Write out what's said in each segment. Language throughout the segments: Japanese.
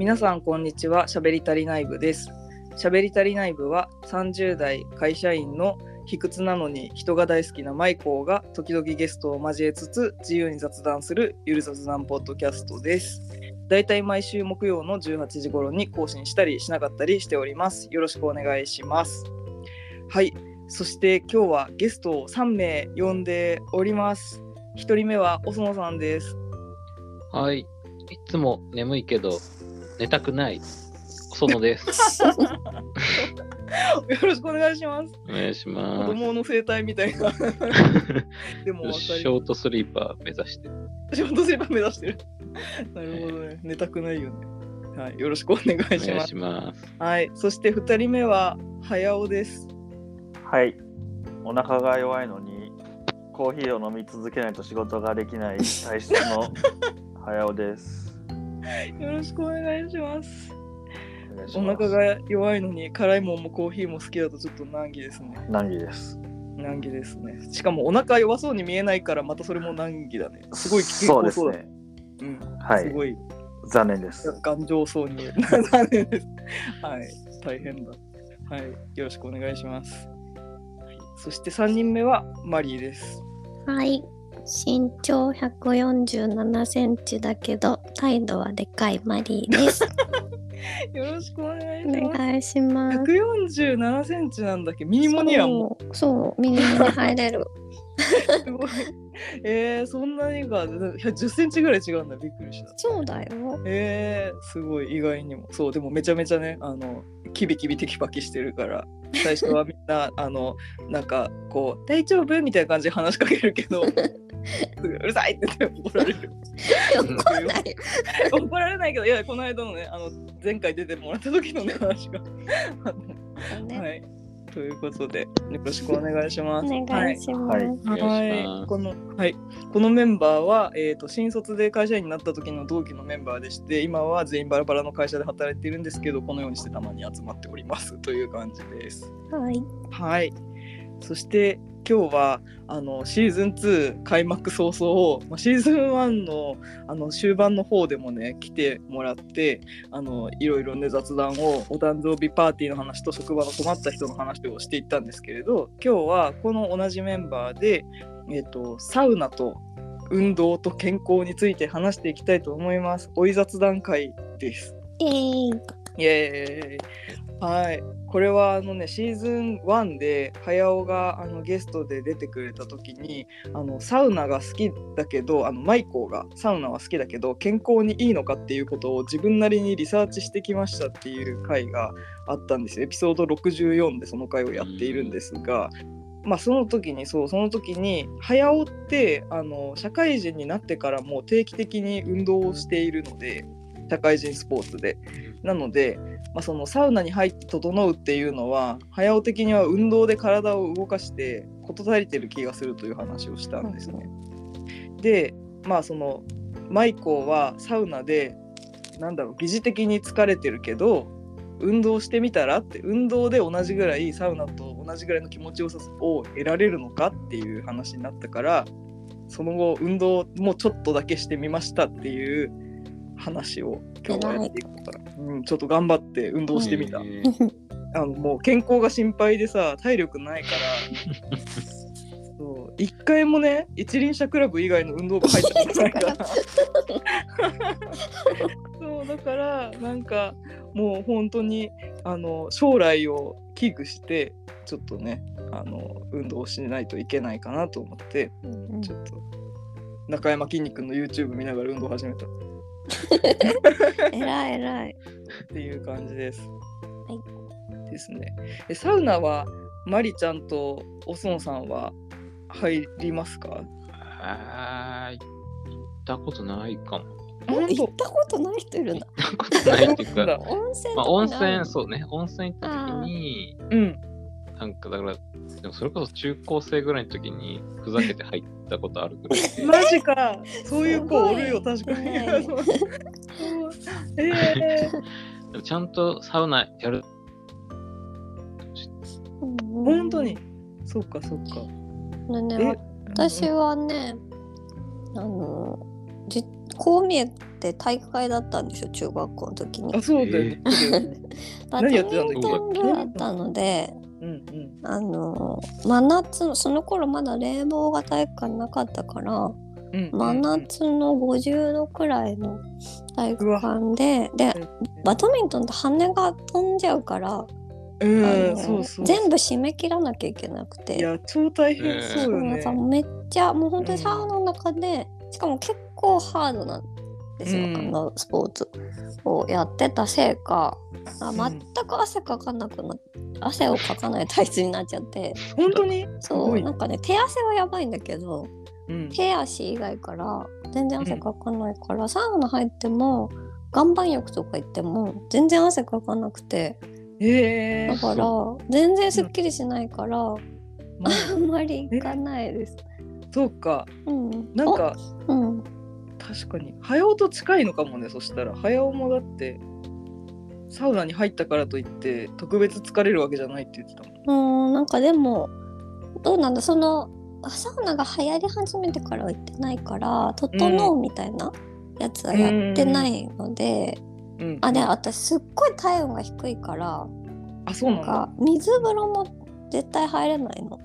皆さんこんにちは。しゃべり足りない部です。しゃべり足りない部は30代会社員の卑屈なのに人が大好きなマイコーが時々ゲストを交えつつ自由に雑談するゆる雑談ポッドキャストです。だいたい毎週木曜の18時頃に更新したりしなかったりしております。よろしくお願いします。はい。そして今日はゲストを3名呼んでおります。1人目はおそのさんです。はい。いつも眠いけど、寝たくない。そのです。よろしくお願いしますお願いし子ま供の生態みたいな でもショートスリーパー目指して。仕事すれば目指してるなるほどね寝たくないよねはいよろしくお願いお願いしますします。はいそして2人目は早尾ですはい。お腹が弱いのに、コーヒーを飲み続けないと仕事ができない体質の早尾です。よろしくお願いしますお腹が弱いのに辛いもんもコーヒーも好きだとちょっと難儀ですね難儀です。難儀ですねしかもお腹弱そうに見えないからまたそれも難儀だねすごい健そう康そうだですね。うんはい。すごい残念です。頑丈そうに 残念です。はい、大変だ。はい、よろしくお願いします。はいそして3人目はマリーです。はい。身長147センチだけど、態度はでかいマリーです。よろしくお願いおします。願いします。147センチなんだっけ？ミニモニアンもそう、そう、右に入れる。すごい。えー、そんなにが10センチぐらい違うんだ。びっくりした。そうだよ。えー、すごい意外にも。そう、でもめちゃめちゃね、あの、キビキビテキパキしてるから、最初はみんな、あの、なんか、こう、大丈夫？みたいな感じで話しかけるけど、うるさいって言って怒られる。怒んない。怒られないけど、いや、この間のね、あの、前回出てもらった時のね、話が。あのねはい。ということで、よろしくお願いします。お願いします。はいお願いしはいますこのはい、このメンバーは、えー、と新卒で会社員になった時の同期のメンバーでして今は全員バラバラの会社で働いているんですけどこのようにしてたまに集まっておりますという感じです。はい。はいそして今日はあのシーズン2開幕早々、まあ、シーズン1のあの終盤の方でもね来てもらってあのいろいろね雑談をお誕生日パーティーの話と職場の困った人の話をしていったんですけれど今日はこの同じメンバーで、えー、とサウナと運動と健康について話していきたいと思います。おい雑談会です。イエーイ。エーイはいこれはあのねシーズン1で早尾があのゲストで出てくれた時にあのサウナが好きだけどあのマイコーがサウナは好きだけど健康にいいのかっていうことを自分なりにリサーチしてきましたっていう回があったんですよエピソード64でその回をやっているんですが。まあ、その時にそうその時に早尾ってあの社会人になってからも定期的に運動をしているので社会人スポーツでなので、まあ、そのサウナに入って整うっていうのは早尾的には運動で体を動かして事足りてる気がするという話をしたんですね。でまあそのマイコーはサウナでなんだろう疑似的に疲れてるけど運動してみたらって運動で同じぐらいサウナと同じぐらいの気持ちよさを得られるのかっていう話になったからその後運動もちょっとだけしてみましたっていう話を今日はやっていこうかな、うん、ちょっと頑張って運動してみた、えー あのもう健康が心配でさ体力ないから。そう。一回もね一輪車クラブ以外の運動が入ったことないから。そうだからなんかもう本当にあの将来を危惧してちょっとねあの運動しないといけないかなと思ってうん。ちょっと中山きんに君の YouTube 見ながら運動始めた。っ えらいえらい。ていう感じです。はいですね。えサウナはマリちゃんとおそんさんは入りますか？あー行ったことないかも。本行ったことない人いるんだ。行ったことないっていうか、温泉まあ、と温泉、そうね、温泉行った時に、うん。なんかだから、でもそれこそ中高生ぐらいの時にふざけて入ったことあるぐらいで。マジか。そういう子おるよ、確かに。ね そうえでもちゃんとサウナやる。本当に。そっかそっか。ねねえ？私はね、あのじこう見えて体育会だったんでしょ中学校の時にあ、そうだよね。そうだよねバド何やミってたんだっけントン部だったのでうんうん。あの真夏のその頃まだ冷房が体育館なかったからうん真夏の50度くらいの体育館ででうんバドミントンって羽が飛んじゃうから、うあん、のそうそう。全部締め切らなきゃいけなくていや、超大変そうよね。めっちゃもう本当にサウナの中で、しかも結構ハードなんですよ、うん。あのスポーツをやってたせいか全く汗かかなくな汗をかかない体質になっちゃって。本当に？すそうなんかね手汗はやばいんだけどうん。手足以外から全然汗かかないから、サウナ入っても岩盤浴とか行っても全然汗かかなくて。ええ。だから全然すっきりしないから、まあ あんまり行かないです。そうか。うん、なんか、おうん確かに。早尾と近いのかもね、そしたら。早尾もだって、サウナに入ったからといって、特別疲れるわけじゃないって言ってたもん。うんなんかでもどうなんだそのサウナが流行り始めてからは行ってないから「整う」みたいなやつはやってないので、うん。あで私すっごい体温が低いからあ、そうななん。か水風呂も絶対入れないの。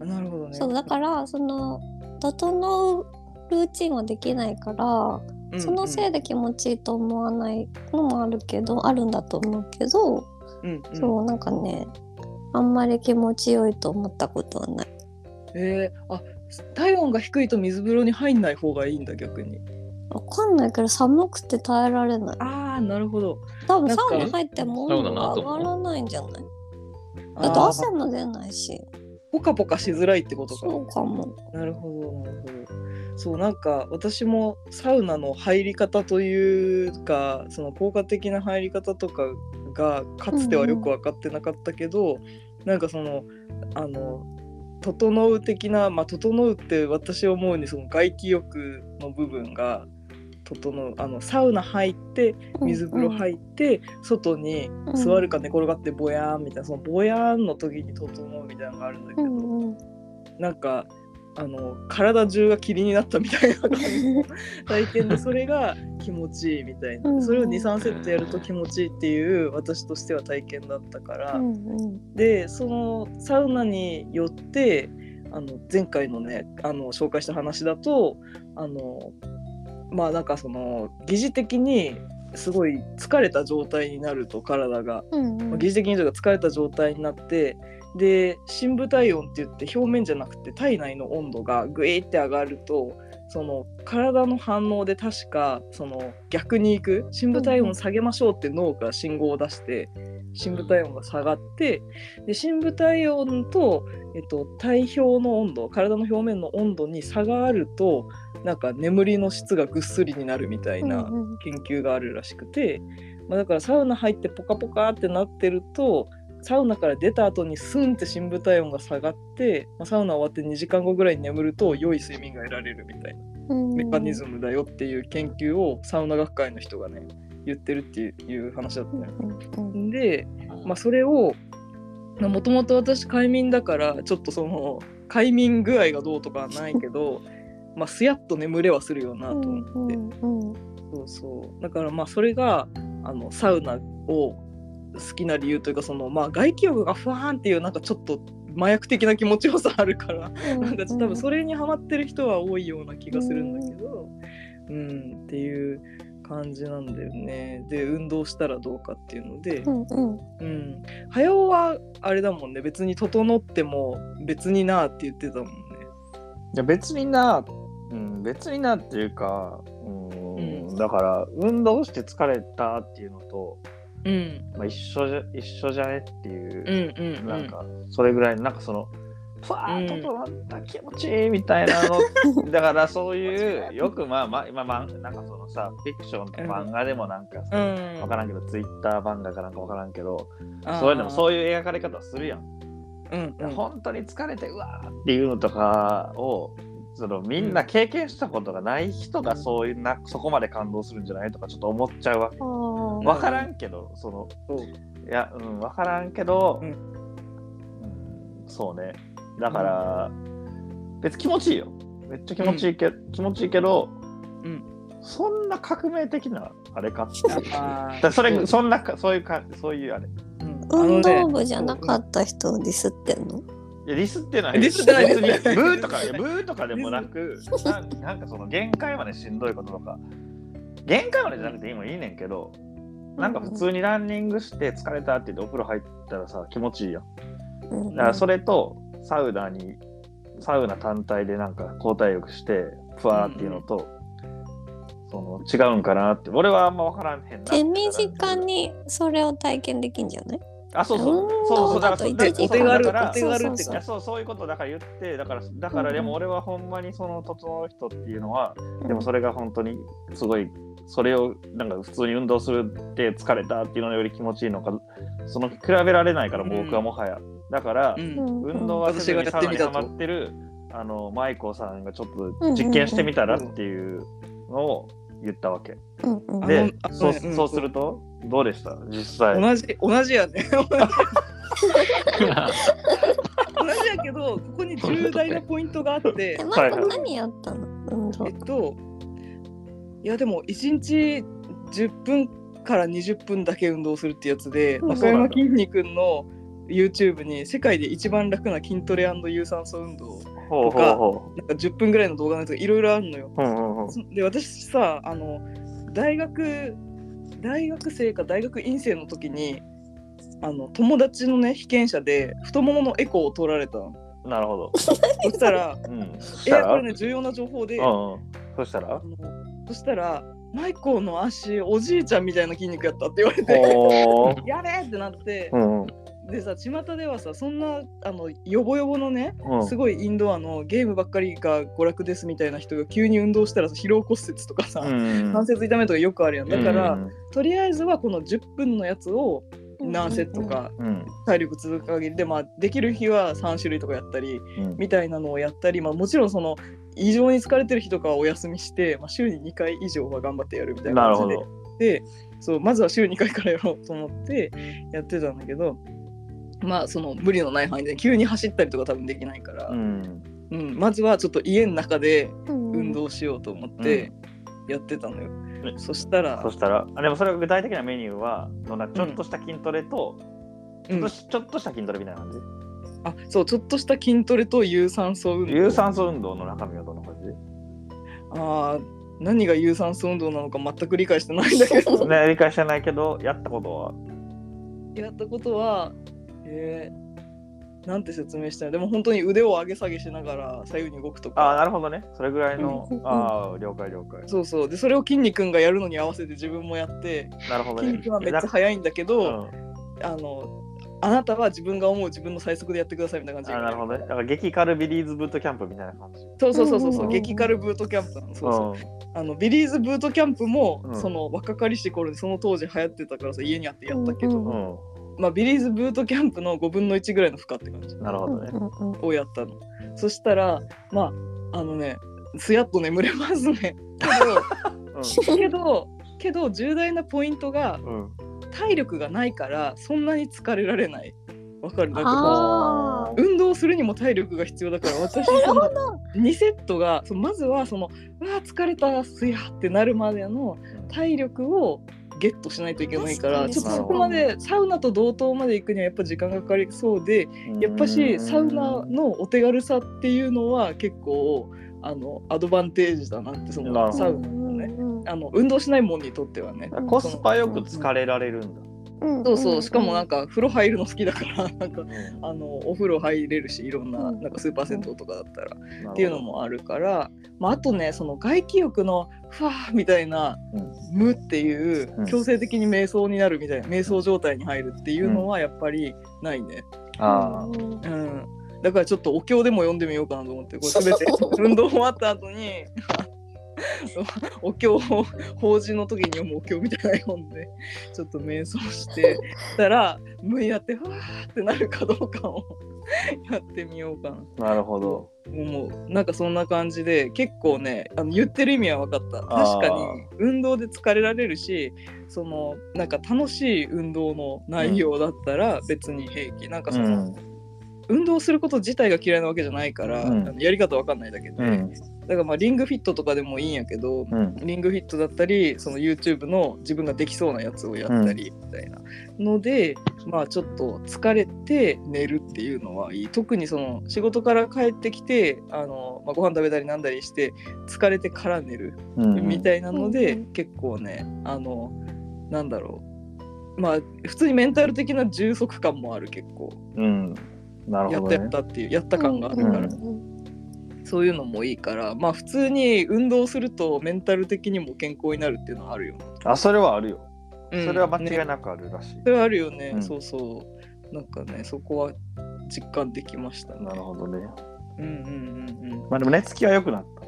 あなるほどね。そうだからその整うルーチンはできないから、うんそのせいで気持ちいいと思わないのもあるけどあるんだと思うけど、うんうん、そうなんかねあんまり気持ちよいと思ったことはない。えー、あ体温が低いと水風呂に入んない方がいいんだ逆に。わかんないけど寒くて耐えられない。ああなるほど。多分サウナ入っても温度が上がらないんじゃない？だって汗も出ないし。ポカポカしづらいってことか。そうかも。なるほどなるほどそうなんか私もサウナの入り方というかその効果的な入り方とかがかつてはよく分かってなかったけど、なんかそのあの整う的なまあ整うって私思うにその外気浴の部分が整うあのサウナ入って水風呂入って、外に座るか寝転がってボヤーンみたいなそのボヤーンの時に整うみたいなのがあるんだけど、うんうん。なんかあの体中が霧になったみたいな感じの体験でそれが気持ちいいみたいな。うんそれを23セットやると気持ちいいっていう私としては体験だったから、うんうん。でそのサウナによってあの前回のねあの紹介した話だとあのまあなんかその疑似的にすごい疲れた状態になると体が、うんうん。まあ疑似的にというか疲れた状態になってで深部体温って言って表面じゃなくて体内の温度がグイーって上がるとその体の反応で確かその逆に行く。深部体温下げましょうって脳が信号を出して深部体温が下がってで深部体温と、えっと、体表の温度体の表面の温度に差があるとなんか眠りの質がぐっすりになるみたいな研究があるらしくて、まあ、だからサウナ入ってポカポカってなってるとサウナから出た後にスンって深部体温が下がって、まあ、サウナ終わって2時間後ぐらいに眠ると良い睡眠が得られるみたいなメカニズムだよっていう研究をサウナ学会の人がね言ってるっていう話だったのよ。うんうんで、まあ、それをもともと私快眠だからちょっとその快眠具合がどうとかはないけどまあすやっと眠れはするよなと思って。そうそうだからまあそれがあのサウナを好きな理由というかそのまあ外気浴がふわーんっていうなんかちょっと麻薬的な気持ちよさあるからうん。なんか多分それにハマってる人は多いような気がするんだけどうん。っていう感じなんだよね。で運動したらどうかっていうのでうんうん。うん。早尾はあれだもんね。別に整っても別になって言ってたもんね。いや別にな、うん、別になっていうか、うんうん。だから運動して疲れたっていうのと、うん。まあ、一緒じゃ一緒じゃねっていうう、んうんうん。なんかそれぐらいなんかそのふわーっとうん整った気持ちいいみたいなの、だからそういうよくまあまあ今まあなんかそのさフィクションと漫画でもなんかさ、うん。分からんけどツイッター漫画かなんか分からんけどそういうのもそういう描かれ方をするやん。うんうん。本当に疲れてうわーっていうのとかをそのみんな経験したことがない人がそういうなそこまで感動するんじゃないとかちょっと思っちゃうわけ。分からんけどそのいやうん分からんけど、ううんんそうね。だから、別に気持ちいいよ。めっちゃ気持ちいいけ、気持ちいいけど、うん。そんな革命的なあれか？ってだそれそんなかそういうかそういうあれ。うん。運動部じゃなかった人をディスってんの？いやディスってないディスってない別にブーとかブーとかでもなくなんなんかその限界までしんどいこととか。限界までじゃなくていいもんいいねんけどなんか普通にランニングして疲れたって言ってお風呂入ったらさ気持ちいいやん。だからそれとサウナにサウナ単体でなんか交代浴してふわーっていうのと、その違うんかなって。俺はあんま分からんへんな手短にそれを体験できんじゃない？あそうそう。うんそうそうだからお手軽お手軽っていやそうそういうことだから言ってだからだからでも俺はほんまにその整う人っていうのは、でもそれが本当にすごいそれをなんか普通に運動するって疲れたっていうのより気持ちいいのかその比べられないから僕はもはや、だから、うん。運動はせずにサウナにハマってるあのマイコさんがちょっと実験してみたらっていうのを言ったわけ、うんうん。でそううんそうするとどうでした？実際。同じ同じやね。同じやけどここに重大なポイントがあって。え、マイコ何やったの？えっといやでも1日10分から20分だけ運動するってやつでうん。中山きんに君の YouTube に世界で一番楽な筋トレ有酸素運動ほうほうほなんか10分ぐらいの動画のやつがいろいろあるのよ。で私さあの大学大学生か大学院生の時にあの友達のね被験者で太もものエコーを取られたの。なるほど。そしたらうん。そしいたら？やこれね重要な情報で、うんうん。そしたら？そしたらマイコーの足おじいちゃんみたいな筋肉やったって言われて。やべえってなってうんうん。でさ巷ではさそんなあのヨボヨボのねうん。すごいインドアのゲームばっかりが娯楽ですみたいな人が急に運動したらさ疲労骨折とかさ、うん関節痛めとかよくあるやん。だから、うんとりあえずはこの10分のやつを何セットかうん。体力続く限りで、まあ、できる日は3種類とかやったりうん。みたいなのをやったり、まあ、もちろんその異常に疲れてる日とかはお休みして、まあ、週に2回以上は頑張ってやるみたいななるほ感じでど。でそうまずは週2回からやろうと思ってやってたんだけどまあその無理のない範囲で急に走ったりとか多分できないから、ううん。ん。まずはちょっと家の中で運運動しようと思ってやってたのよ。ねそしたらそしたら、あでもそれは具体的なメニューは、のなちょっとした筋トレと、ちょっとしちょっとした筋トレみたいな感じ？あそうちょっとした筋トレと有酸素運動。有酸素運動の中身はどんな感じ？あー何が有酸素運動なのか全く理解してないんだけど。ね、理解してないけど、やったことは？やったことはえー、なんて説明したらでも本当に腕を上げ下げしながら左右に動くとああ、かなるほどね。それぐらいのああ、了解了解。そうそう。でそれを筋肉がやるのに合わせて自分もやってなるほどね。筋肉はめっちゃ速いんだけど、うん。あのあなたは自分が思う自分の最速でやってくださいみたいな感じ。あなるほどね。だから激カルビリーズブートキャンプみたいな感じ。そうそうそうそうそう、うん。激カルブートキャンプそうそうう。ん。あのビリーズブートキャンプも、うん。その若かりし頃にその当時流行ってたからさ家にあってやったけど、まあ、ビリーズブートキャンプの5分の1ぐらいの負荷って感じん。なるほどね。をやったのそしたらまああのねすやっと眠れますね けどけどけど重大なポイントがうん。うん。体力がないからそんなに疲れられないわかる？なんかあ運動するにも体力が必要だから私その2セットがそうまずはそのうわ疲れたすやってなるまでの体力をゲットしないといけないからちょっとそこまでサウナと同等まで行くにはやっぱ時間がかかりそうでやっぱしサウナのお手軽さっていうのは結構あのアドバンテージだなってそのサウナのね。あの運動しないもんにとってはね。コスパよく疲れられるんだ。そうそうしかもなんか風呂入るの好きだから なんかうん。あのお風呂入れるしいろんなうん。なんかスーパー銭湯とかだったらっていうのもあるから、まあ、あとねその外気浴のふわーみたいなうん。無っていううん。強制的に瞑想になるみたいな瞑想状態に入るっていうのはやっぱりないね。ああ。うん。だからちょっとお経でも読んでみようかなと思ってこれ全て 運動終わった後に お経を法事の時に読むお経みたいなの読んでちょっと瞑想してたら無やってふわーってなるかどうかをやってみようかな。なるほど。思う。なんかそんな感じで結構ねあの言ってる意味は分かった。確かに運動で疲れられるしそのなんか楽しい運動の内容だったら別に平気、なんかその、うん。運動すること自体が嫌いなわけじゃないから、うん。あのやり方わかんないだけで、うんだからまあリングフィットとかでもいいんやけど、うん。リングフィットだったりその YouTube の自分ができそうなやつをやったりみたいなので、まあちょっと疲れて寝るっていうのはいい。特にその仕事から帰ってきてあの、まあ、ご飯食べたりなんだりして疲れてから寝るうん。みたいなので、うん結構ねあのなんだろう。まあ普通にメンタル的な充足感もある結構。うん。なるやったほどね。やったっていうやった感があるから、うんそういうのもいいからまあ普通に運動するとメンタル的にも健康になるっていうのはあるよ、あそれはあるよ。うん。それは間違いねなくあるらしい、それはあるよね、うん。そうそう。なんかねそこは実感できましたね。なるほどね。うんうんうんうん。まあでも寝つきは良くなった。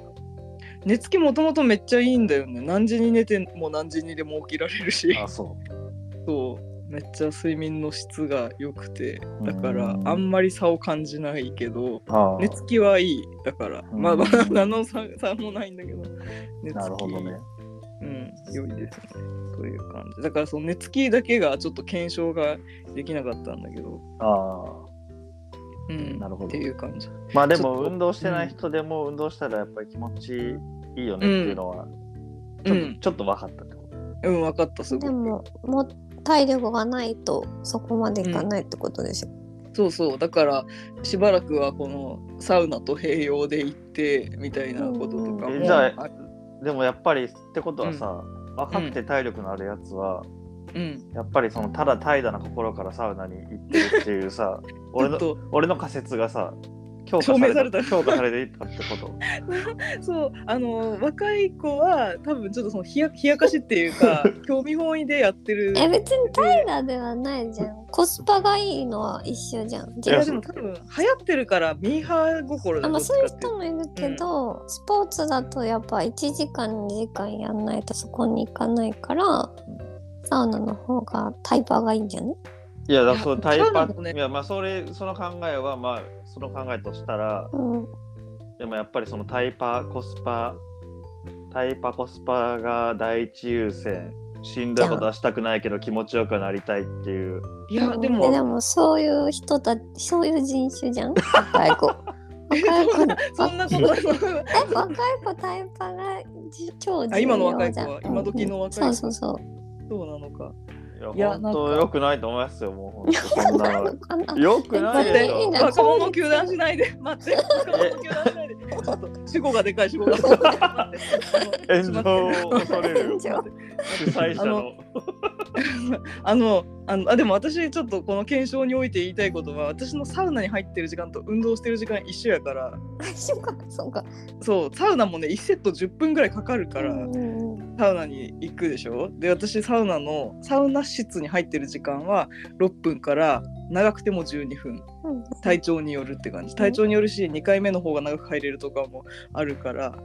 寝つきもともとめっちゃいいんだよね。何時に寝ても何時にでも起きられるし。あそそうめっちゃ睡眠の質が良くてだからうんあんまり差を感じないけど寝つきはいいだから。うん。まあまあ 何の差差もないんだけど寝つきなるほどね。うん良いですね。という感じ。だからその寝つきだけがちょっと検証ができなかったんだけど。あうんなるほど。っていう感じ。あまあでも運動してない人でも運動したらやっぱり気持ちいいよねっていうのはちょっと,、うんちょっと分かったってこと？うん分かったすごく。でももう体力がないとそこまでいかないってことでしょ、そうそう。だからしばらくはこのサウナと併用で行ってみたいなこととかも、うんえじゃあでもやっぱりってことはさ、若くて体力のあるやつは、うん。やっぱりそのただ怠惰な心からサウナに行ってるっていうさち 俺の俺の仮説がさ強化された。証明された。強化されていったってこと。そうあの若い子は多分ちょっとその冷や冷やかしっていうか 興味本位でやってる。え別に怠惰ではないじゃん。コスパがいいのは一緒じゃん。いややでも多分流行ってるからミーハー心であまあそういう人もいるけど、スポーツだとやっぱ1時間2時間やんないとそこに行かないから、サウナの方がタイパーがいいんじゃねいやだからそのタイパね。いやまあそれその考えはまあその考えとしたらうん。でもやっぱりそのタイパコスパタイパコスパが第一優先。しんどいことはしたくないけど気持ちよくなりたいっていう。いやでえもでもそういう人たちそういう人種じゃん？若い子。若い子そんなこと え若い子タイパがじ超重要じゃん。あ今の若い子は？今時の若い子？そうそうそう。そうなのかいや本当よくないと思いますよもう。本当そんなのかなよ。くな待っていでしょ若者を糾弾しないで。待って。若者を糾弾しないで。ちょっと主語がでかい主語が。炎上を恐れる。主催者の あのあのあでも私ちょっとこの検証において言いたいことは私のサウナに入ってる時間と運動してる時間一緒やから。そうかそうか。そうサウナもね1セット10分ぐらいかかるから、サウナに行くでしょ？で私サウナのサウナ室に入ってる時間は6分から長くても12分。うん体調によるって感じ。体調によるし2回目の方が長く入れるとかもあるから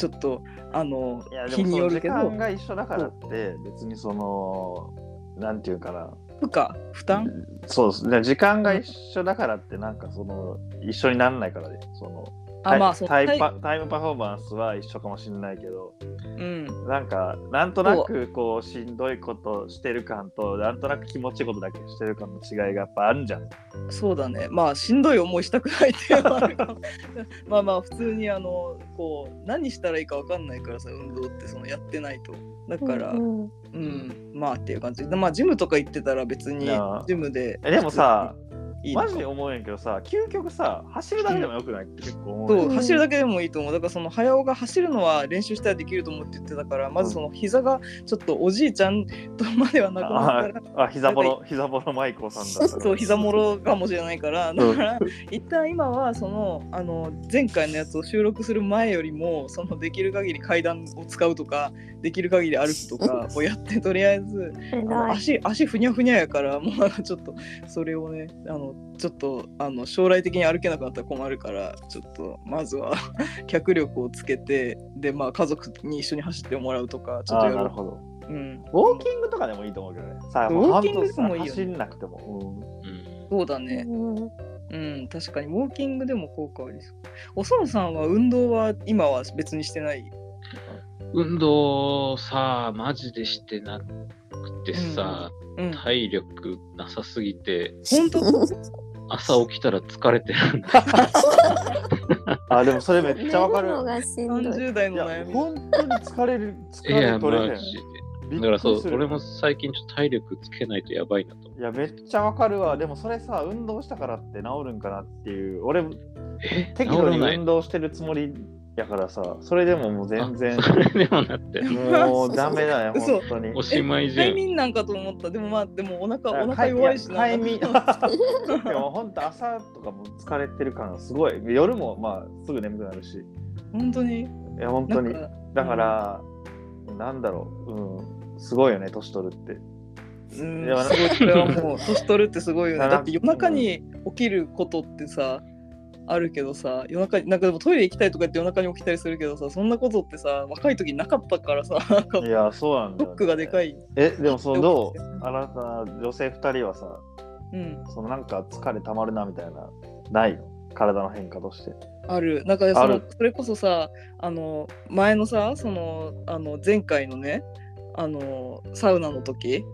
ちょっとあの日によるけど。間が一緒だからって別にそのなんていうかな。負荷？負担？そうです。ね時間が一緒だからってなんかその一緒にならないからね。そのあまあそのタイパタイ。ムパフォーマンスは一緒かもしれないけどうん。なんかなんとなくこうしんどいことしてる感となんとなく気持ちいいことだけしてる感の違いがやっぱあるんじゃん。そうだね。まあしんどい思いしたくないっていうのはある まあまあ普通にあのこう何したらいいか分かんないからさ運動ってそのやってないと。だから、うんうん、まあっていう感じ。で、まあジムとか行ってたら別にジムで。えでもさいいマジで思うんやけどさ究極さ走るだけでもよくない？って結構思うよそう、走るだけでもいいと思う。だからその早尾が走るのは練習したらできると思うって言ってたから、まずその膝がちょっとおじいちゃんとまではなくなったら、ああ膝ボロ膝ボロマイコさんだったら。そう膝もろかもしれないから、だから一旦今はそのあの前回のやつを収録する前よりもそのできる限り階段を使うとか、できる限り歩くとか をやってとりあえず足足ふにゃふにゃやからもうなんかちょっとそれをねあのちょっとあの将来的に歩けなくなったら困るからちょっとまずは 脚力をつけてでまあ家族に一緒に走ってもらうとかちょっとやるほど。うん、ウォーキングとかでもいいと思うけどね。さあ、ウォーキングでもいいよね。走んなくても。うん。そうだね。うん。うん確かに。ウォーキングでも効果ありそう。おそのさんは運動は今は別にしてない？運動さ、マジでしてなくてさ、うん体力なさすぎて、本当？朝起きたら疲れてるんだ。あ、でもそれめっちゃわかる。寝るのがしんどい。30代の悩、み。本当に疲れる、疲いや、れマ取れへん。だからそう、俺も最近ちょっと体力つけないとやばいなと思いや、めっちゃわかるわ。でもそれさ、運動したからって治るんかなっていう。俺、適度に運動してるつもりやからさ、それでももう全然あ、それでもなって。もう ダメだよ、嘘本当に。おしまいじゃん。快眠なんかと思った。でもまあ、でもお腹、お腹か弱いしな。快眠でも本当朝とかも疲れてる感すごい。夜もまあすぐ眠くなるし。本当に？いや、本当に。なんかだから、なんだろう、うん、すごいよね、年取るって。うん、いやすごいそれはもう年取るってすごいよね。なだって夜中に起きることってさ、あるけどさ、夜中に、なんかでもトイレ行きたいとか言って夜中に起きたりするけどさ、そんなことってさ、若い時なかったからさ、いや、そうなんだよ、ね。ショックがでかい。い。え、でもそのどう？あなた、女性2人はさ、うん、そのなんか疲れたまるなみたいな、ないの？体の変化として。ある。なんかそのそれこそさ、あの前のさ、そのあの前回のね、あのサウナの時、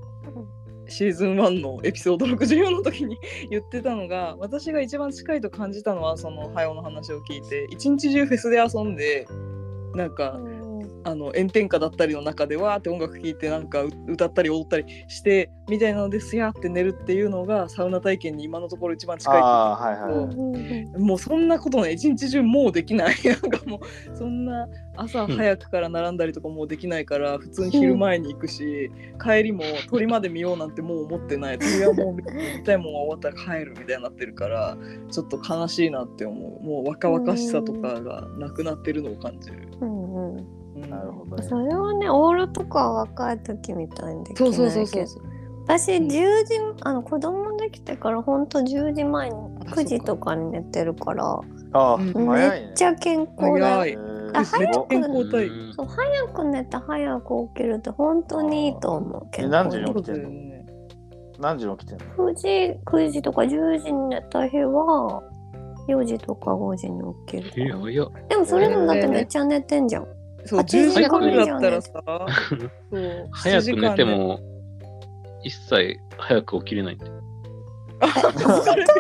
シーズン1のエピソード64の時に言ってたのが私が一番近いと感じたのはその早尾の話を聞いて一日中フェスで遊んでなんかあの炎天下だったりの中でわーって音楽聴いてなんかう歌ったり踊ったりしてみたいなのですやーって寝るっていうのがサウナ体験に今のところ一番近いってああ、はいはい。もうそんなことね一日中もうできない。なんかもうそんな朝早くから並んだりとかもうできないから普通に昼前に行くし帰りも鳥まで見ようなんてもう思ってない。鳥はもう見たいもんが終わったら帰るみたいになってるからちょっと悲しいなって思う。もう若々しさとかがなくなってるのを感じる。うんうんうんなるほどね。それはねオールとかは若い時みたいにできなそいうけど。そうそうそう私う。ん10時あの子供できてからほんと10時前に9時とかに寝てるからあ。めっちゃ健康だよえあーすごっ健康体。うん。そう早く寝て早く起きるって本当にいいと思うえ健何時に起きてんの？ね何時に起きてんの？9時9時とか10時に寝た日は4時とか5時に起きえ、る。でもそれでもだってめっちゃ寝てんじゃんそう8時10間時間だ。ったらさそう早く寝て7時間も、一切早く起きれないんで。あ疲れて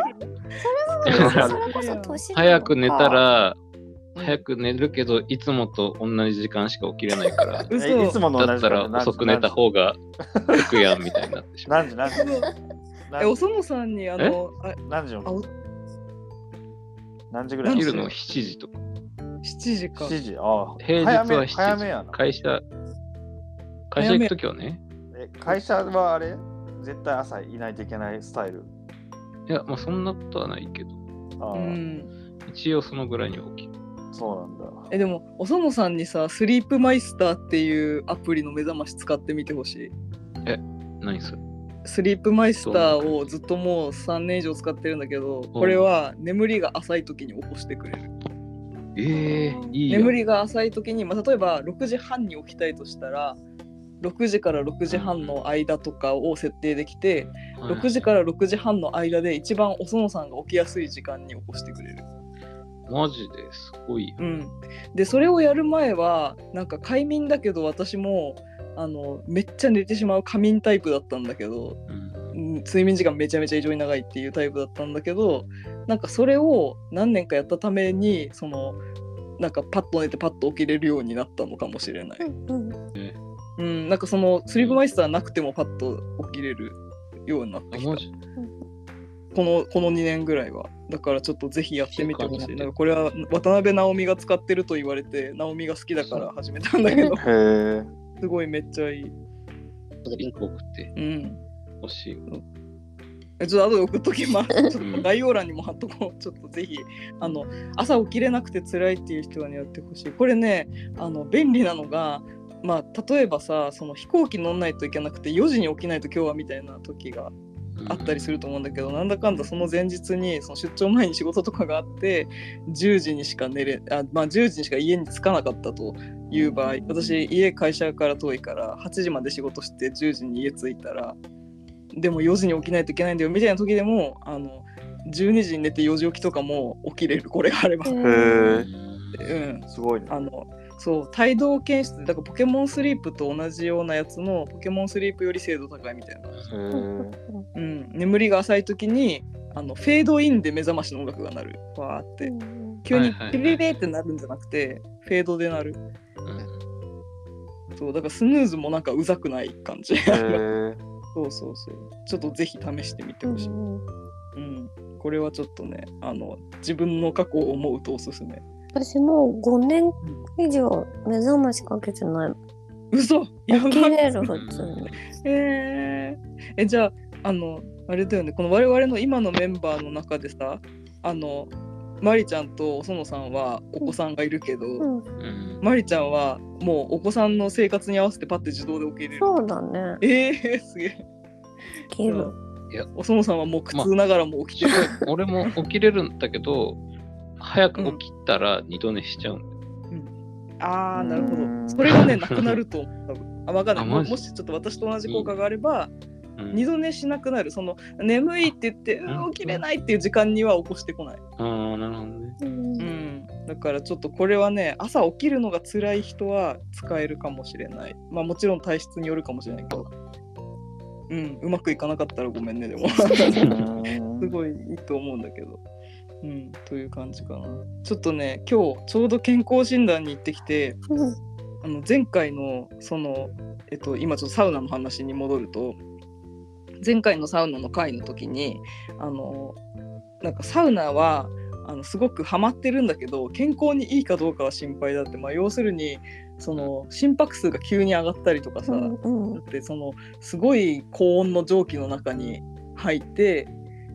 るわかるそれこそ年早く寝たら、うん。早く寝るけど、いつもと同じ時間しか起きれないから、いつものだったら遅く寝た方が 楽やんみたいになってしまう。何時何時えおそのさんにあのあ何時何時ぐらい？何昼の7時とか。7時か。7時。ああ。平日は7時。早めやな。会社、会社行くときはね。え会社はあれ？絶対朝いないといけないスタイル？いや、まあそんなことはないけど、ああ、うん。一応そのぐらいには起きる。そうなんだ。えでもおそのさんにさスリープマイスターっていうアプリの目覚まし使ってみてほしい？何それ？スリープマイスターをずっともう3年以上使ってるんだけど、これは眠りが浅い時に起こしてくれる。ええいいよ。眠りが浅い時に、まあ、例えば6時半に起きたいとしたら6時から6時半の間とかを設定できて、はい6時から6時半の間で一番おそのさんが起きやすい時間に起こしてくれる。マジですごいよ。うん、でそれをやる前はなんか快眠だけど私もあのめっちゃ寝てしまう仮眠タイプだったんだけど、うんうん睡眠時間めちゃめちゃ異常に長いっていうタイプだったんだけどなんかそれを何年かやったためにそのなんかパッと寝てパッと起きれるようになったのかもしれない。うんうんうん、なんかそのスリープマイスターなくてもパッと起きれるようになってきた。あマジこのこの2年ぐらいは。だからちょっとぜひやってみてほしい。なんかこれは渡辺直美が使ってると言われて直美が好きだから始めたんだけど。へえ。すごいめっちゃいい、リンク送ってうん、ほしい。えちょっと後で送っときます。ちょっと概要欄にも貼っとこう。ちょっとぜひあの朝起きれなくて辛いっていう人はねやってほしい。これねあの便利なのがまあ例えばさその飛行機乗んないといけなくて4時に起きないと今日はみたいな時があったりすると思うんだけど、なんだかんだその前日にその出張前に仕事とかがあって10時にしか寝れあ、まあ、10時にしか家に着かなかったという場合私家会社から遠いから8時まで仕事して10時に家着いたらでも4時に起きないといけないんだよみたいな時でもあの12時に寝て4時起きとかも起きれるこれがあれば。へへうん。え。すごいね。あのそう帯同検出だからポケモンスリープと同じようなやつのポケモンスリープより精度高いみたいな。へえ。うん、眠りが浅い時にあのフェードインで目覚ましの音楽が鳴る。わーって。急にはいはいはい。ピリリリってなるんじゃなくてフェードで鳴る。うん。そうだからスヌーズもなんかうざくない感じ。へーそうそうそう。ちょっとぜひ試してみてほしい、うん、これはちょっとねあの自分の過去を思うとおすすめ。私もう5年以上目覚ましかけてない。嘘！やば起きれるうん普通に。えー、えじゃああのあれだよね。この我々の今のメンバーの中でさあのマリちゃんとお園さんはお子さんがいるけど、うん、うんマリちゃんはもうお子さんの生活に合わせてパッて自動で起きれる。そうだね。えー、すげえ。起きる。お園さんはもう苦痛ながらも起きてる、俺も起きれるんだけど、早く起きたら二度寝しちゃうんだよ。ああなるほうんど。それがねなくなるとあ分かんない。もしちょっと私と同じ効果があれば、うん二度寝しなくなる。その眠いって言って、起きれないっていう時間には起こしてこない、ああ、なるほどね。うん。うん、だからちょっとこれはね朝起きるのが辛い人は使えるかもしれない。まあもちろん体質によるかもしれないけど。うん。うまくいかなかったらごめんねでも。すごいいいと思うんだけど。うん。という感じかな。ちょっとね今日ちょうど健康診断に行ってきてうん。あの前回のその、えっと、今ちょっとサウナの話に戻ると前回のサウナの回の時にあのなんかサウナはあのすごくハマってるんだけど健康にいいかどうかは心配だって、まあ、要するにその心拍数が急に上がったりとかさ、うんだってそのすごい高温の蒸気の中に入って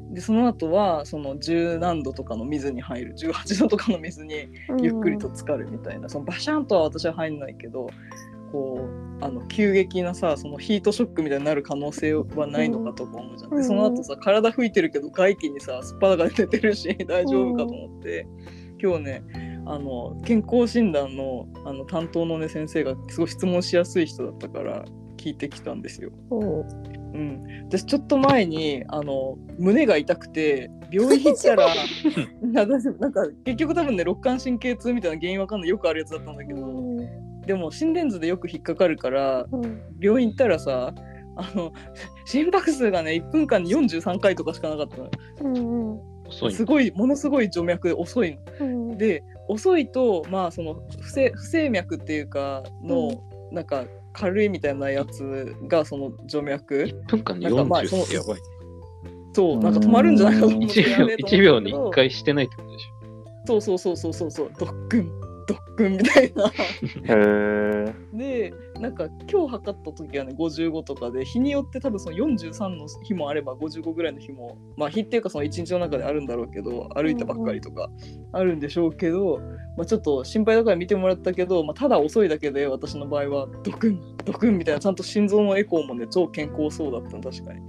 でその後はその十何度とかの水に入る18度とかの水にうんゆっくりと浸かるみたいな、そのバシャンとは私は入んないけどこうあの急激なさそのヒートショックみたいになる可能性はないのかとか思うじゃん。うん。でその後さ体拭いてるけど外気にさすっぱだかで寝てるし 大丈夫かと思って、今日ねあの健康診断のあの担当のね先生がすごい質問しやすい人だったから聞いてきたんですよ。う。んうん、私ちょっと前にあの胸が痛くて病院行ったら なんか結局多分ね肋間神経痛みたいな原因わかんないよくあるやつだったんだけど、でも心電図でよく引っかかるからうん。病院行ったらさあの心拍数がね1分間に43回とかしかなかったのよ。うん遅いすごいものすごい徐脈で遅いの。うんで遅いとまあその不整不整脈っていうかの、なんか軽いみたいなやつがその徐脈。1分間になんかまあ40そのってやばい。そうなんか止まるんじゃないかと思って1秒やべえと思った1秒にけど1回してないってことでしそうそうそうそうそうそう。ドックンドックンみたいなへえ。でなんか今日測った時はね55とかで日によって多分その43の日もあれば55ぐらいの日もまあ日っていうかその1日の中であるんだろうけど歩いたばっかりとかあるんでしょうけど、まあ、ちょっと心配だから見てもらったけど、まあ、ただ遅いだけで私の場合はドクンドクンみたいなちゃんと心臓のエコーもね超健康そうだったの確かに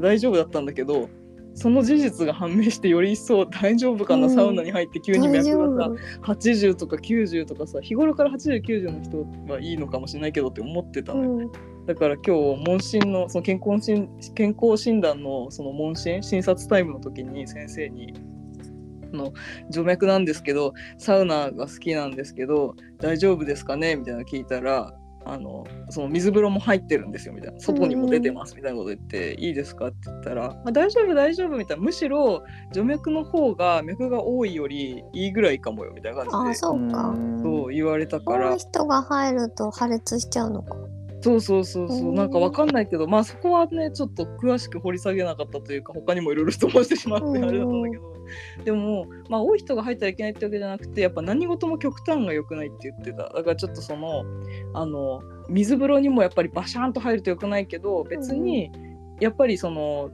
大丈夫だったんだけどその事実が判明してより一層大丈夫かな、うんサウナに入って急に脈がさ夫。80とか90とかさ日頃から8090の人はいいのかもしれないけどって思ってたのよ、うん。だから今日問診のその健康診健康診断のその問診診察タイムの時に先生に「あの静脈なんですけどサウナが好きなんですけど大丈夫ですかね?」みたいなの聞いたらあのその水風呂も入ってるんですよみたいな。外にも出てますみたいなこと言って、いいですか？って言ったら、あ大丈夫大丈夫みたいな。むしろ静脈の方が脈が多いよりいいぐらいかもよみたいな感あじで。そうか。そう言われたから。多い人が入ると破裂しちゃうのか。そうそうそうそう。うん。なんかわかんないけどまあそこはねちょっと詳しく掘り下げなかったというか他にもいろいろ質問してしまってうん。あれだったんだけどでもまあ多い人が入ったらいけないってわけじゃなくてやっぱ何事も極端が良くないって言ってた。だからちょっとそのあの水風呂にもやっぱりバシャンと入ると良くないけど別にやっぱりその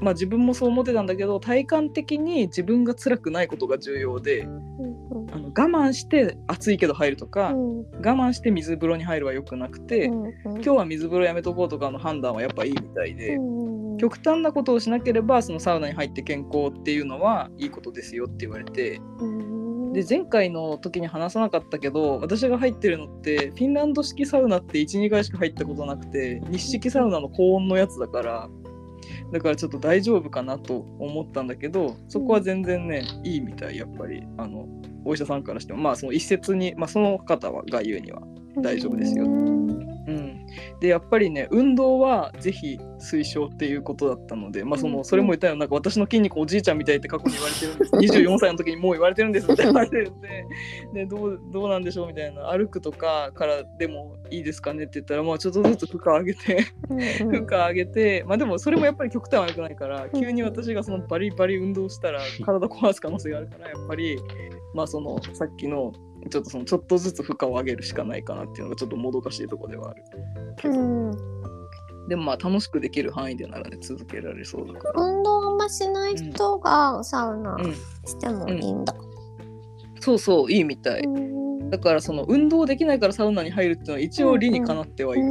まあ自分もそう思ってたんだけど体感的に自分が辛くないことが重要でうんあの我慢して暑いけど入るとか、うん。我慢して水風呂に入るは良くなくて、うん今日は水風呂やめとこうとかの判断はやっぱいいみたいで、うん極端なことをしなければそのサウナに入って健康っていうのはいいことですよって言われてうんで前回の時に話さなかったけど私が入ってるのってフィンランド式サウナって12回しか入ったことなくて日式サウナの高温のやつだからだからちょっと大丈夫かなと思ったんだけどそこは全然ねいいみたいやっぱりあのお医者さんからしてもまあその一説に、まあ、その方はが言うには大丈夫ですよでやっぱりね運動はぜひ推奨っていうことだったので、まあ、そうんのそれも言ったよなんか私の筋肉おじいちゃんみたいって過去に言われてるんです。24歳の時にもう言われてるんですって言われてるんででどうどうなんでしょうみたいな。歩くとかからでもいいですかねって言ったら、まあ、ちょっとずつ負荷上げてうん負荷上げて、まあでもそれもやっぱり極端は良くないから急に私がそのバリバリ運動したら体壊す可能性があるからやっぱりまあそのさっきのちょっとそのちょっとずつ負荷を上げるしかないかなっていうのがちょっともどかしいところではある。けど、うん。でもまあ楽しくできる範囲でならね続けられそうだから、運動あんましない人がサウナうん、してもいいんだ。そうそういいみたい。うん。だからその運動できないからサウナに入るっていうのは一応理にかなってはいる、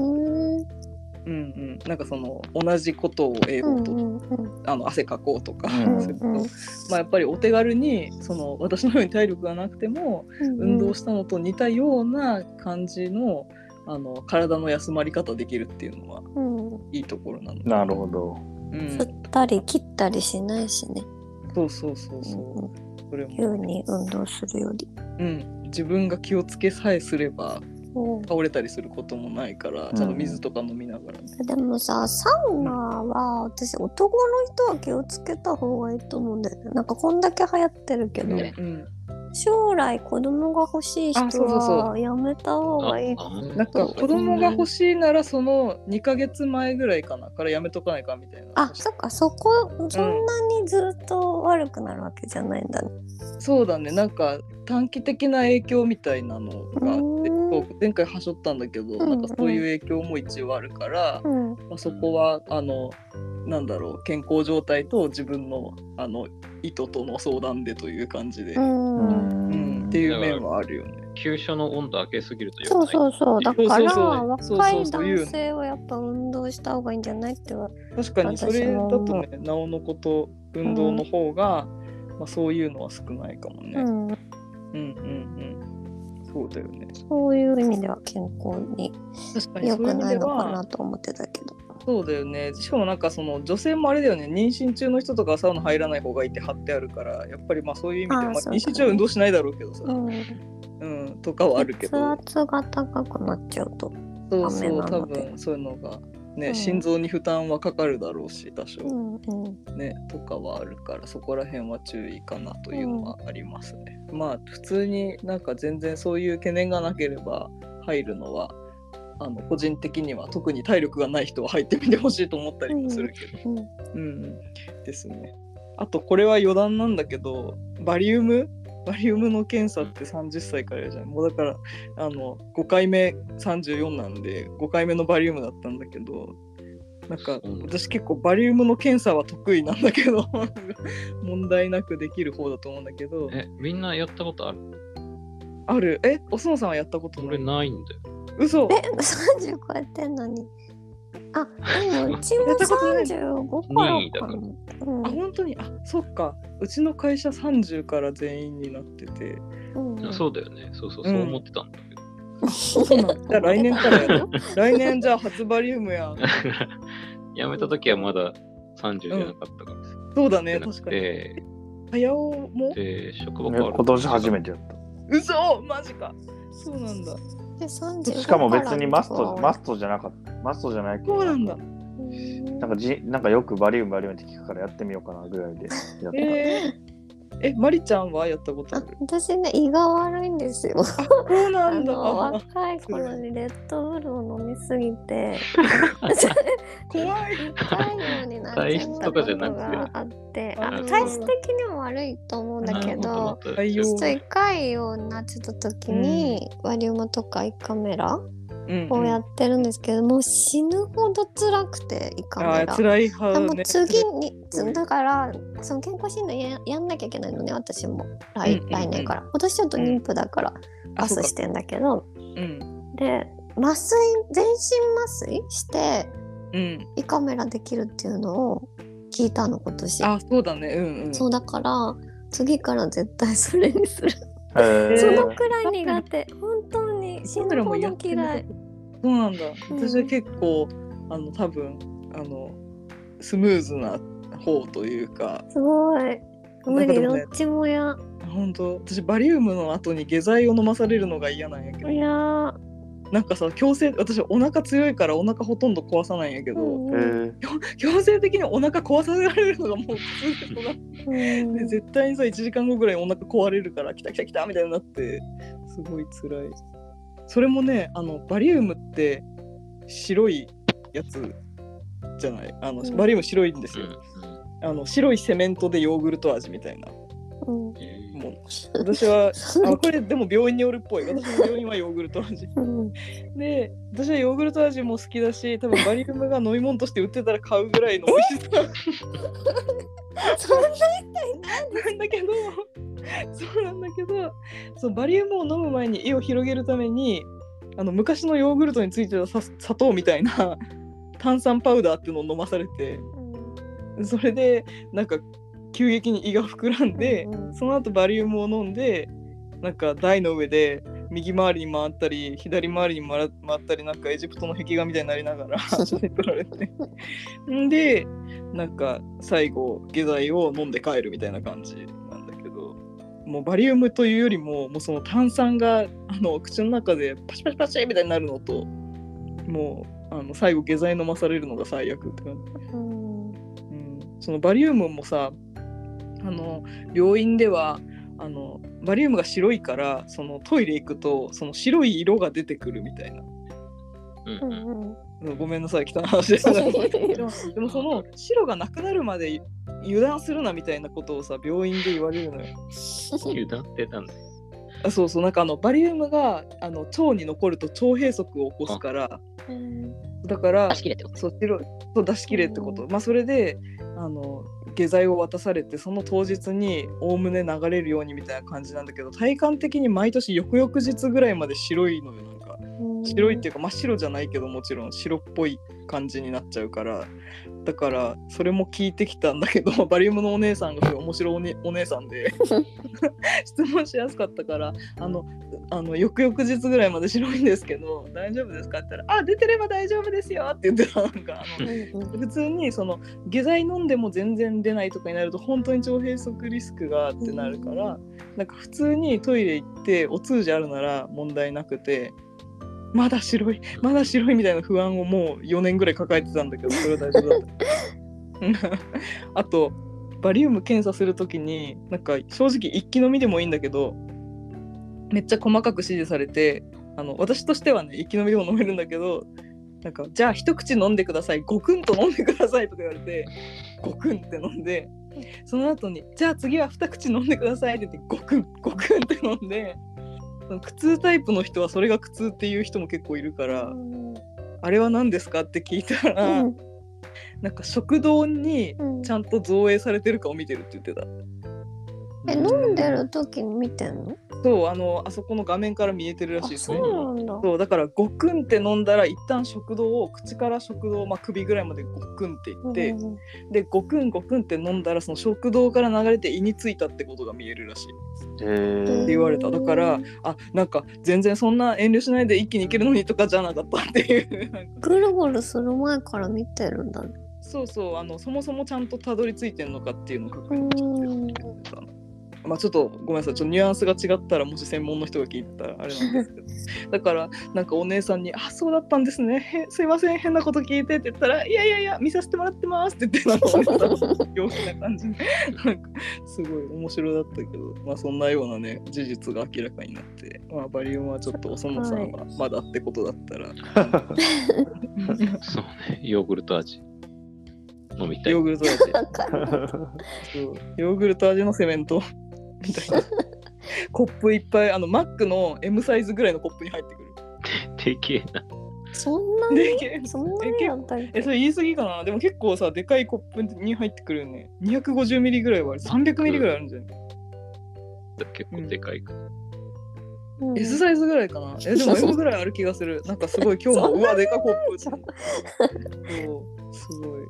うんうん。うんなんかその同じことを英語と、うんうんあの汗かこうとか、うんするとうんまあ、やっぱりお手軽にその私のように体力がなくても運動したのと似たような感じのあの体の休まり方できるっていうのはうん。いいところなの。で、なるほど。うん。振ったり切ったりしないしね。そうそうそうそう。うんうん。それも、急に運動するより。うん、自分が気をつけさえすればうん倒れたりすることもないからちゃんと水とか飲みながら、でもさサウナは私男の人は気をつけた方がいいと思うんだよね。なんかこんだけ流行ってるけど、ねうん、将来子供が欲しい人あそうそうそはやめた方がいいあなんか子供が欲しいならその2ヶ月前ぐらいかなからやめとかないかみたいな。あそっか。そこそんなにずっと悪くなるわけじゃないんだね、そうだね。なんか短期的な影響みたいなのがあって前回はしょったんだけど、うんなんかそういう影響も一応あるから、うんまあ、そこはあのなんだろう健康状態と自分のあの意図との相談でという感じで、うんうんっていう面はあるよね。急所の温度上げすぎるとそう。そうそうだから若い男性はやっぱ運動した方がいいんじゃないっては確かにそれだとねなおのこと運動の方が、まあ、そういうのは少ないかもね。うんうんうんうんそうだよね。そういう意味では健康に確かに良そういう意味でくないのかはなと思ってたけど。そうだよね。しかもなんかその女性もあれだよね。妊娠中の人とかはサウナ入らない方がいいって貼ってあるから、やっぱりまあそういう意味で、まあ、妊娠中は運動しないだろうけどさ、うん、うん、とかはあるけ血ど、圧が高くなっちゃうと。そうそう、多分そういうのが、ね、うん。心臓に負担はかかるだろうし、多少、うんうん。ね、とかはあるから、そこら辺は注意かなというのはありますね。まあ、普通になんか全然そういう懸念がなければ入るのは、あの個人的には特に体力がない人は入ってみてほしいと思ったりもするけど。うんうん、ですね。あとこれは余談なんだけどバリウムバリウムの検査って30歳からやるじゃん。もうだからあの5回目34なんで5回目のバリウムだったんだけどなんかうん私結構バリウムの検査は得意なんだけど 問題なくできる方だと思うんだけど。え、みんなやったことある？ある。えお相撲さんはやったことな俺いないんだよ。嘘。え、30超えてんのに。あ、でも うちもやったことない35から。かな。うん。あ本当に？あそっか。うちの会社30から全員になってて。うん。あそうだよね。そうそう、うん。そう思ってたんだけど。そうなんだじゃあ来年からやろ 来年じゃあ初バリウムや やめた時はまだ30じゃなかったからさ。そうだね確かに。て、早尾も？で、職場ね変わる。今年初めてやった。嘘！マジかそうなんだ。で35しかも別にマスト、マスストじゃなかった。マストじゃないけど、そうなんだ。なんかじなんかよくバリウムバリウムって聞くからやってみようかなぐらいでやった。えー、えマリちゃんはやったことあある私ね胃が悪いんですよ。そうなあんだ。の若い頃にレッドブルを飲みすぎて。怖い。痛いようになっちゃったことがあって。ああ体質的にも悪いと思うんだけどちょっと痛いようになっちゃった時に、バリウムとか胃カメラうんをやってるんですけど、もう死ぬほど辛くて胃カメラ。辛いあもう次にだからその健康診断ややんなきゃいけないのね私も。来,、来年から。今年ちょっと妊婦だからパスしてんだけど、うん。で麻酔全身麻酔してうん。胃カメラできるっていうのを聞いたの今年。あそうだね。うんうん。そうだから次から絶対それにする、えーそのくらい苦手。本当に死ぬほど嫌い。そうなんだ。うん。私は結構あの多分あのスムーズな方というか。すごい。無理。ね。っちも嫌。本当。私バリウムの後に下剤を飲まされるのが嫌なんやけど。いやーなんかさ強制私お腹強いからお腹ほとんど壊さないんやけど、えー。強制的にお腹壊させられるのがもう普通で絶対にさ1時間後ぐらいにお腹壊れるから来た来た来たみたいになってすごい辛い。それもねあのバリウムって白いやつじゃない？あの、うん。バリウム白いんですよ、うんあの白いセメントでヨーグルト味みたいな。うんもう私はあこれでも病院によるっぽい。私の病院はヨーグルト味。うん。で私はヨーグルト味も好きだし多分バリウムが飲み物として売ってたら買うぐらいの美味しさ。そんななんだけどそうなんだけどそうバリウムを飲む前に絵を広げるためにあの昔のヨーグルトについてたさ砂糖みたいな 炭酸パウダーっていうのを飲まされて。それでなんか急激に胃が膨らんで、うんうん。その後バリウムを飲んでなんか台の上で右回りに回ったり左回りに回回ったりなんかエジプトの壁画みたいになりながら写真撮られてんでなんか最後下剤を飲んで帰るみたいな感じなんだけどもうバリウムというよりももうその炭酸があの口の中でパチパチパチみたいになるのともうあの最後下剤飲まされるのが最悪って感じ。うん。うん、そのバリウムもさあの病院ではあのバリウムが白いからそのトイレ行くとその白い色が出てくるみたいな。うんうんごめんなさい汚い話で。したでもでもその白がなくなるまで油断するなみたいなことをさ病院で言われるのよ。油断ってなんだあそうそう。なんかあのバリウムがあの腸に残ると腸閉塞を起こすから。うん。だから出し切れってことそう出し切れってこと、まあそれであの下剤を渡されてその当日におおむね流れるようにみたいな感じなんだけど体感的に毎年翌々日ぐらいまで白いのよなんか。白いっていうか真っ白じゃないけどもちろん白っぽい感じになっちゃうから。だからそれも聞いてきたんだけど バリウムのお姉さんがすごい面白いお,、ね、お姉さんで 質問しやすかったからあのあの翌々日ぐらいまで白いんですけど大丈夫ですかって言ったら「あ出てれば大丈夫ですよ」って言ってたなんかあのうん普通にその下剤飲んでも全然出ないとかになると本当に腸閉塞リスクがってなるから、なんか普通にトイレ行ってお通じあるなら問題なくてまだ白いまだ白いみたいな不安をもう4年ぐらい抱えてたんだけどそれは大丈夫だった。あとバリウム検査するときになんか正直一気飲みでもいいんだけどめっちゃ細かく指示されてあの私としてはね一気飲みでも飲めるんだけどなんかじゃあ一口飲んでくださいごくんと飲んでくださいとか言われてごくんって飲んでその後にじゃあ次は二口飲んでくださいって言ってごくんごくんって飲んで苦痛タイプの人はそれが苦痛っていう人も結構いるから、あれは何ですかって聞いたら、うん。なんか食堂にうん。ちゃんと造影されてるかを見てるって言ってた。え飲んでる時に見てんの？そうあのあそこの画面から見えてるらしいあですね。そうなんだ。そうだからごくんって飲んだら一旦食道を口から食道、まあ、首ぐらいまでごくんって言って、うんでごくんごくんって飲んだらその食道から流れて胃についたってことが見えるらしいっえーて言われた。だからあなんか全然そんな遠慮しないで一気にいけるのにとかじゃなかったっていう。ぐるぐるする前から見てるんだね。そうそうあのそもそもちゃんとたどり着いてんのかっていうのを確認してたまあちょっとごめんなさい。ちょっとニュアンスが違ったらもし専門の人が聞い。たらあれなんですけどだからなんかお姉さんに「あそうだったんですねすい。ません変なこと聞いて」って言ったら「いやい。やいや見させてもらってます」って言ってなんかな感じなんかすごい面白だったけどまあそんなようなね事実が明らかになってまあバリウムはちょっとおそもさんはまだってことだったら、そうね、ヨーグルト味。飲みたい。ヨー。グルト味ヨーグルト味のセメントみたいな。コップいっぱいあのマックの M サイズぐらいのコップに入ってくる。でけえな。そんなに？でけえそんなにやったっえ。それ言い過ぎかな？でも結構さでかいコップに入ってくるよね。250ミリぐらいはある。300ミリぐらいあるんじゃない、結構でかいか。うん。S サイズぐらいかな？えでも M ぐらいある気がする。なんかすごい今日も うわでかコップって。そう。すごい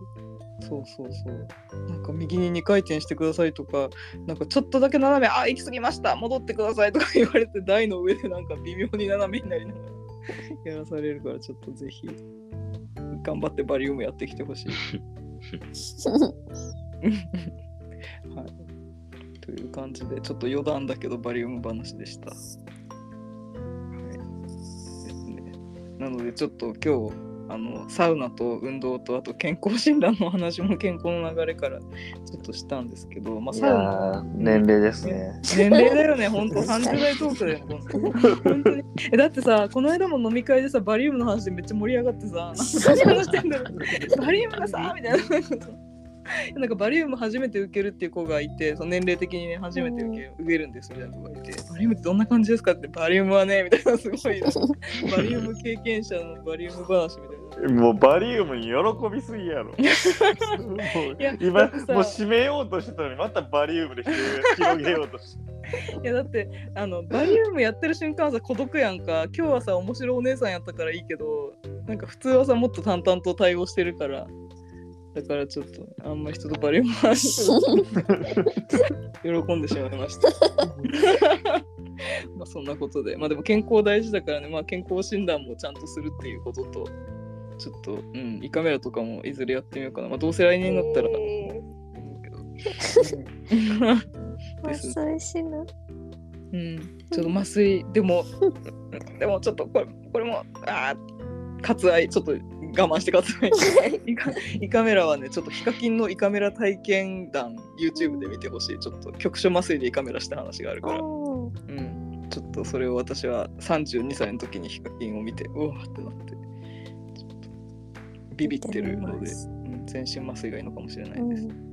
そうそうそうなんか右に2回転してくださいとかなんかちょっとだけ斜めあ行き過ぎました戻ってくださいとか 言われて台の上でなんか微妙に斜めになりながら やらされるからちょっとぜひ頑張ってバリウムやってきてほしい。はい、という感じでちょっと余談だけどバリウム話でした。はいですね、なのでちょっと今日あのサウナと運動とあと健康診断の話も健康の流れからちょっとしたんですけど、まあ、サウナー年齢ですね。年齢だよね、本当30代トークだよね、本当本当に。えだってさ、この間も飲み会でさ、バリウムの話でめっちゃ盛り上がってさ、何話してんだろう。バリウムがさ、みたいな。なんかバリウム初めて受けるっていう子がいて、その年齢的にね、初めて受け受けるんですみたいな子がいて、バリウムってどんな感じですかって、バリウムはね、みたいな、すごい、バリウム経験者のバリウム話みたいな。もうバリウムに喜びすぎやろ。今もう締めようとしてたのにまたバリウムで広げようとして。いやだってあのバリウムやってる瞬間はさ孤独やんか今日はさ面白いお姉さんやったからいいけどなんか普通はさもっと淡々と対応してるからだからちょっとあんま人とバリウムの話を喜んでしまいました。まあそんなことで。まあでも健康大事だからね。まあ健康診断もちゃんとするっていうこととちょっとうん胃カメラとかもいずれやってみようかな。まあどうせ来年になったら。麻酔 しな。うん、ちょっと麻酔でもでもちょっとこれこれもあー割愛。ちょっと我慢して割愛胃カ胃カメラはねちょっとヒカキンの胃カメラ体験談 YouTube で見てほしい。ちょっと局所麻酔で胃カメラした話があるから、うん、ちょっとそれを私は32歳の時にヒカキンを見てうわーってなって。ちょっとビビってるので、うん、全身麻酔がいいのかもしれないです、うん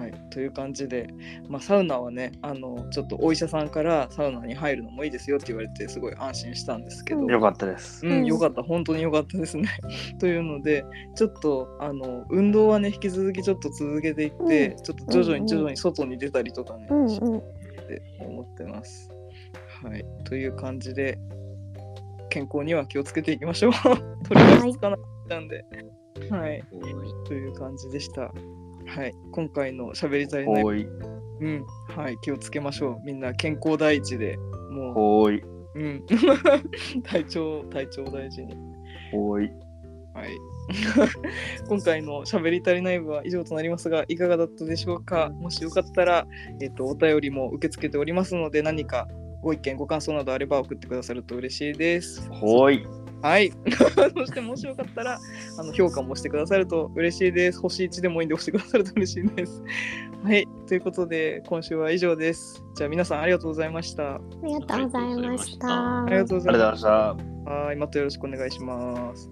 はい、という感じで、まあ、サウナはねあのちょっとお医者さんからサウナに入るのもいいですよって言われてすごい安心したんですけど、うんよかったです。うん、うんよかった、本当によかったですね。というので、ちょっとあの運動はね、引き続きちょっと続けていって、うんちょっと徐々に徐々に外に出たりとかね、うんうんって思ってます。はい、という感じで、健康には気をつけていきましょう。とりあえずつかなかったんで。はい、という感じでした。はい、今回のしゃべり足りない、うん、はい、気をつけましょう。みんな健康第一で、もう、うん、体調、体調大事に。はい。今回のしゃべり足りない部は以上となりますが、いかがだったでしょうか？もしよかったら、えっと、お便りも受け付けておりますので、何かご意見、ご感想などあれば送ってくださると嬉しいです。ほい。はい。そして、もしよかったら、あの評価もしてくださると嬉しいです。星1でもいいんで押してくださると嬉しいです。はい。ということで、今週は以上です。じゃあ、皆さんありがとうございました。ありがとうございました。ありがとうございました。す。はい。またよろしくお願いします。